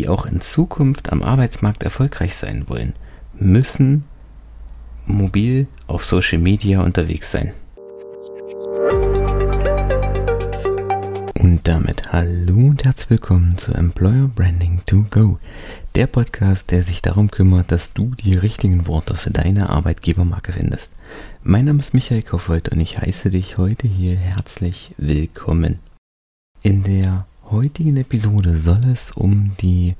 die auch in Zukunft am Arbeitsmarkt erfolgreich sein wollen, müssen mobil auf Social Media unterwegs sein. Und damit hallo und herzlich willkommen zu Employer Branding to Go, der Podcast, der sich darum kümmert, dass du die richtigen Worte für deine Arbeitgebermarke findest. Mein Name ist Michael Kaufhold und ich heiße dich heute hier herzlich willkommen. In der heutigen Episode soll es um die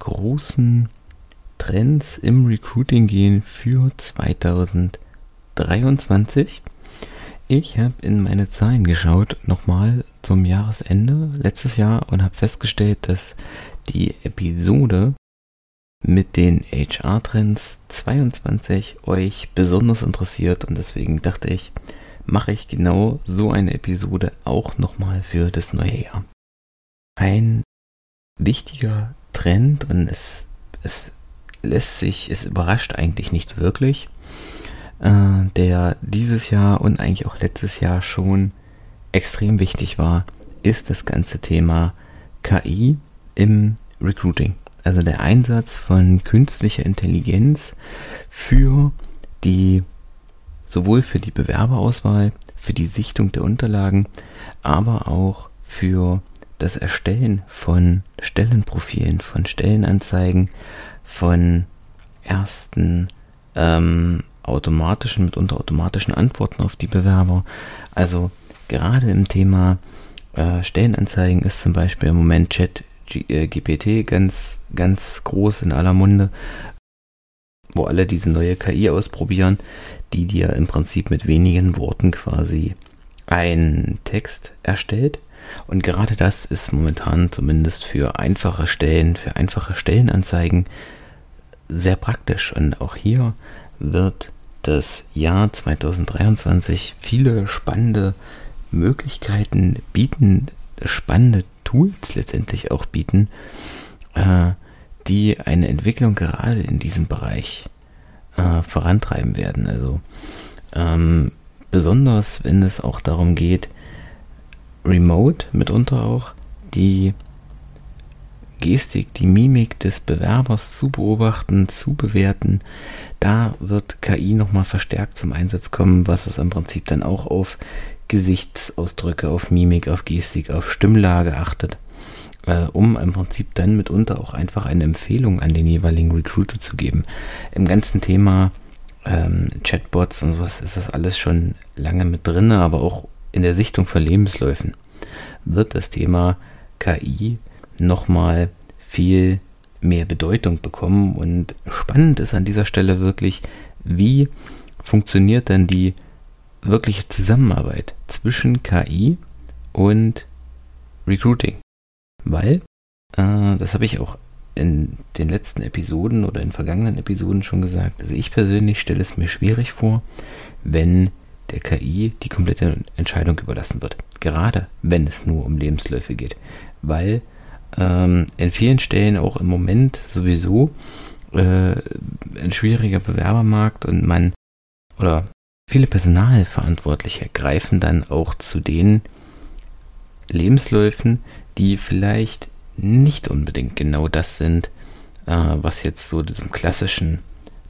großen Trends im Recruiting gehen für 2023. Ich habe in meine Zahlen geschaut, nochmal zum Jahresende letztes Jahr und habe festgestellt, dass die Episode mit den HR-Trends 22 euch besonders interessiert und deswegen dachte ich, mache ich genau so eine Episode auch nochmal für das neue Jahr. Ein wichtiger Trend und es, es lässt sich, es überrascht eigentlich nicht wirklich, äh, der dieses Jahr und eigentlich auch letztes Jahr schon extrem wichtig war, ist das ganze Thema KI im Recruiting. Also der Einsatz von künstlicher Intelligenz für die, sowohl für die Bewerberauswahl, für die Sichtung der Unterlagen, aber auch für das Erstellen von Stellenprofilen, von Stellenanzeigen, von ersten ähm, automatischen, mitunter automatischen Antworten auf die Bewerber. Also gerade im Thema äh, Stellenanzeigen ist zum Beispiel im Moment Chat äh, GPT ganz, ganz groß in aller Munde, wo alle diese neue KI ausprobieren, die dir im Prinzip mit wenigen Worten quasi einen Text erstellt. Und gerade das ist momentan zumindest für einfache Stellen, für einfache Stellenanzeigen sehr praktisch. Und auch hier wird das Jahr 2023 viele spannende Möglichkeiten bieten, spannende Tools letztendlich auch bieten, äh, die eine Entwicklung gerade in diesem Bereich äh, vorantreiben werden. Also ähm, besonders wenn es auch darum geht, remote mitunter auch die Gestik, die Mimik des Bewerbers zu beobachten, zu bewerten. Da wird KI nochmal verstärkt zum Einsatz kommen, was es im Prinzip dann auch auf Gesichtsausdrücke, auf Mimik, auf Gestik, auf Stimmlage achtet, äh, um im Prinzip dann mitunter auch einfach eine Empfehlung an den jeweiligen Recruiter zu geben. Im ganzen Thema ähm, Chatbots und sowas ist das alles schon lange mit drin, aber auch in der Sichtung von Lebensläufen wird das Thema KI nochmal viel mehr Bedeutung bekommen. Und spannend ist an dieser Stelle wirklich, wie funktioniert dann die wirkliche Zusammenarbeit zwischen KI und Recruiting. Weil, äh, das habe ich auch in den letzten Episoden oder in vergangenen Episoden schon gesagt, also ich persönlich stelle es mir schwierig vor, wenn der KI die komplette Entscheidung überlassen wird. Gerade wenn es nur um Lebensläufe geht. Weil ähm, in vielen Stellen auch im Moment sowieso äh, ein schwieriger Bewerbermarkt und man oder viele Personalverantwortliche greifen dann auch zu den Lebensläufen, die vielleicht nicht unbedingt genau das sind, äh, was jetzt so diesem klassischen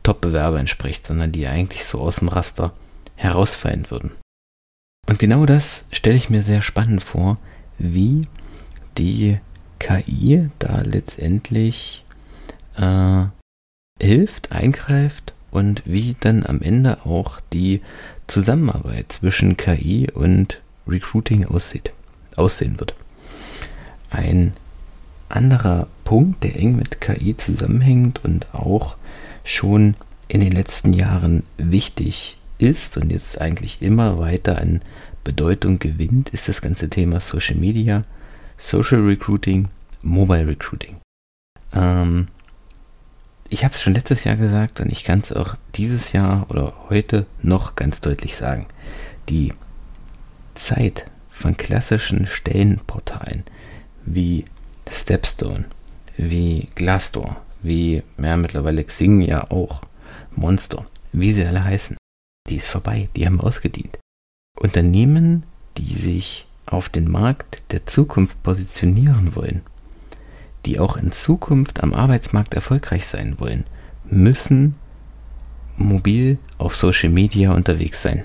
Top-Bewerber entspricht, sondern die eigentlich so aus dem Raster herausfallen würden. Und genau das stelle ich mir sehr spannend vor, wie die KI da letztendlich äh, hilft, eingreift und wie dann am Ende auch die Zusammenarbeit zwischen KI und Recruiting aussieht, aussehen wird. Ein anderer Punkt, der eng mit KI zusammenhängt und auch schon in den letzten Jahren wichtig ist und jetzt eigentlich immer weiter an Bedeutung gewinnt, ist das ganze Thema Social Media, Social Recruiting, Mobile Recruiting. Ähm, ich habe es schon letztes Jahr gesagt und ich kann es auch dieses Jahr oder heute noch ganz deutlich sagen. Die Zeit von klassischen Stellenportalen wie Stepstone, wie Glassdoor, wie ja, mittlerweile Xing ja auch, Monster, wie sie alle heißen, die ist vorbei, die haben ausgedient. Unternehmen, die sich auf den Markt der Zukunft positionieren wollen, die auch in Zukunft am Arbeitsmarkt erfolgreich sein wollen, müssen mobil auf Social Media unterwegs sein.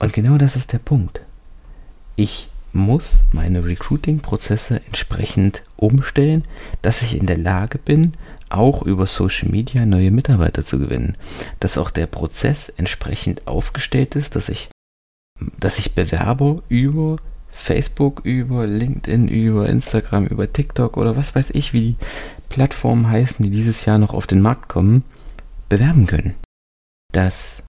Und genau das ist der Punkt. Ich muss meine Recruiting-Prozesse entsprechend umstellen, dass ich in der Lage bin, auch über Social Media neue Mitarbeiter zu gewinnen. Dass auch der Prozess entsprechend aufgestellt ist, dass ich, dass ich Bewerber über Facebook, über LinkedIn, über Instagram, über TikTok oder was weiß ich, wie die Plattformen heißen, die dieses Jahr noch auf den Markt kommen, bewerben können. Dass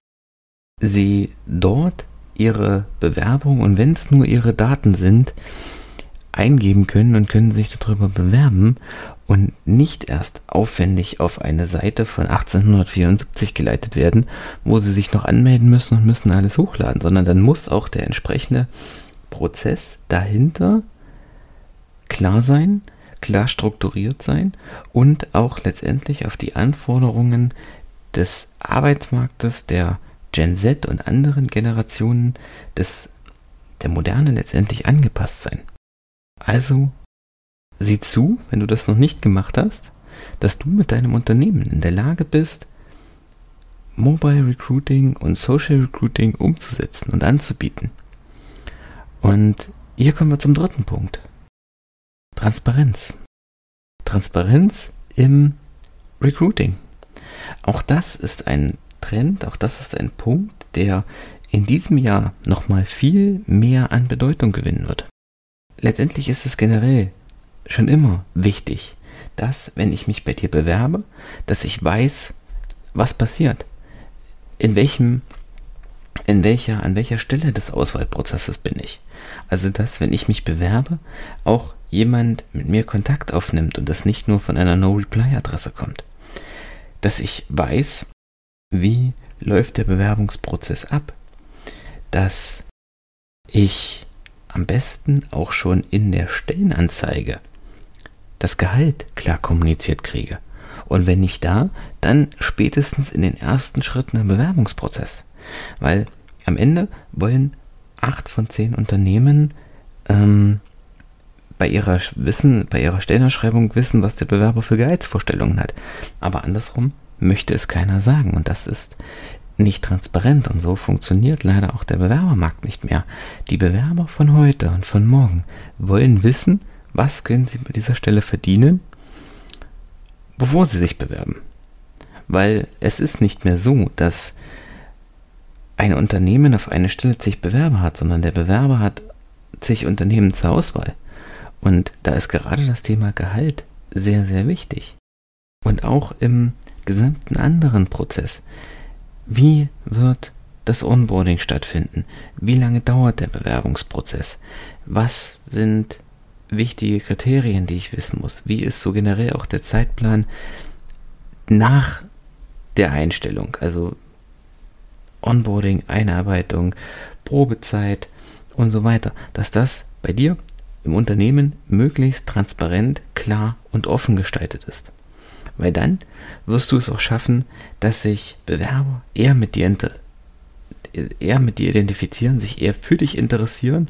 sie dort ihre Bewerbung und wenn es nur ihre Daten sind, eingeben können und können sich darüber bewerben und nicht erst aufwendig auf eine Seite von 1874 geleitet werden, wo sie sich noch anmelden müssen und müssen alles hochladen, sondern dann muss auch der entsprechende Prozess dahinter klar sein, klar strukturiert sein und auch letztendlich auf die Anforderungen des Arbeitsmarktes der Gen Z und anderen Generationen des, der Moderne letztendlich angepasst sein. Also sieh zu, wenn du das noch nicht gemacht hast, dass du mit deinem Unternehmen in der Lage bist, Mobile Recruiting und Social Recruiting umzusetzen und anzubieten. Und hier kommen wir zum dritten Punkt. Transparenz. Transparenz im Recruiting. Auch das ist ein Trend, auch das ist ein Punkt, der in diesem Jahr nochmal viel mehr an Bedeutung gewinnen wird. Letztendlich ist es generell schon immer wichtig, dass, wenn ich mich bei dir bewerbe, dass ich weiß, was passiert. In welchem, in welcher, an welcher Stelle des Auswahlprozesses bin ich. Also, dass, wenn ich mich bewerbe, auch jemand mit mir Kontakt aufnimmt und das nicht nur von einer No-Reply-Adresse kommt. Dass ich weiß, wie läuft der Bewerbungsprozess ab, dass ich am besten auch schon in der Stellenanzeige das Gehalt klar kommuniziert kriege. Und wenn nicht da, dann spätestens in den ersten Schritten im Bewerbungsprozess. Weil am Ende wollen acht von zehn Unternehmen ähm, bei ihrer Wissen, bei ihrer Stellenausschreibung wissen, was der Bewerber für Gehaltsvorstellungen hat. Aber andersrum möchte es keiner sagen. Und das ist nicht transparent und so funktioniert leider auch der Bewerbermarkt nicht mehr. Die Bewerber von heute und von morgen wollen wissen, was können sie bei dieser Stelle verdienen, bevor sie sich bewerben. Weil es ist nicht mehr so, dass ein Unternehmen auf eine Stelle zig Bewerber hat, sondern der Bewerber hat zig Unternehmen zur Auswahl. Und da ist gerade das Thema Gehalt sehr, sehr wichtig. Und auch im gesamten anderen Prozess. Wie wird das Onboarding stattfinden? Wie lange dauert der Bewerbungsprozess? Was sind wichtige Kriterien, die ich wissen muss? Wie ist so generell auch der Zeitplan nach der Einstellung? Also Onboarding, Einarbeitung, Probezeit und so weiter. Dass das bei dir im Unternehmen möglichst transparent, klar und offen gestaltet ist weil dann wirst du es auch schaffen, dass sich Bewerber eher mit dir, eher mit dir identifizieren, sich eher für dich interessieren.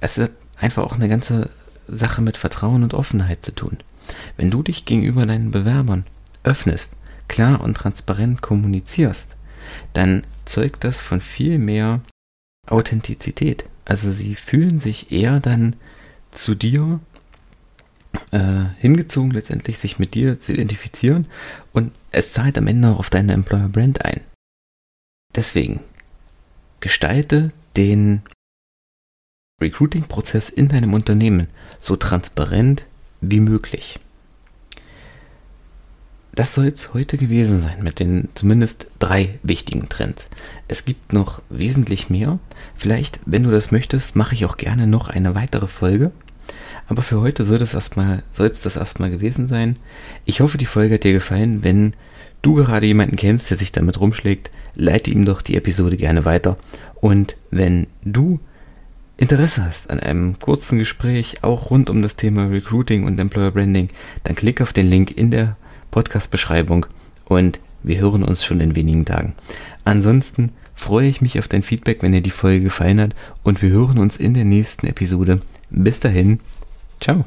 Es hat einfach auch eine ganze Sache mit Vertrauen und Offenheit zu tun. Wenn du dich gegenüber deinen Bewerbern öffnest, klar und transparent kommunizierst, dann zeugt das von viel mehr Authentizität. Also sie fühlen sich eher dann zu dir äh, hingezogen, letztendlich sich mit dir zu identifizieren und es zahlt am Ende auch auf deine Employer Brand ein. Deswegen gestalte den Recruiting-Prozess in deinem Unternehmen so transparent wie möglich. Das soll es heute gewesen sein mit den zumindest drei wichtigen Trends. Es gibt noch wesentlich mehr. Vielleicht, wenn du das möchtest, mache ich auch gerne noch eine weitere Folge. Aber für heute soll das erstmal, es das erstmal gewesen sein. Ich hoffe, die Folge hat dir gefallen. Wenn du gerade jemanden kennst, der sich damit rumschlägt, leite ihm doch die Episode gerne weiter. Und wenn du Interesse hast an einem kurzen Gespräch, auch rund um das Thema Recruiting und Employer Branding, dann klick auf den Link in der Podcast-Beschreibung und wir hören uns schon in wenigen Tagen. Ansonsten freue ich mich auf dein Feedback, wenn dir die Folge gefallen hat und wir hören uns in der nächsten Episode. Bis dahin, Ciao.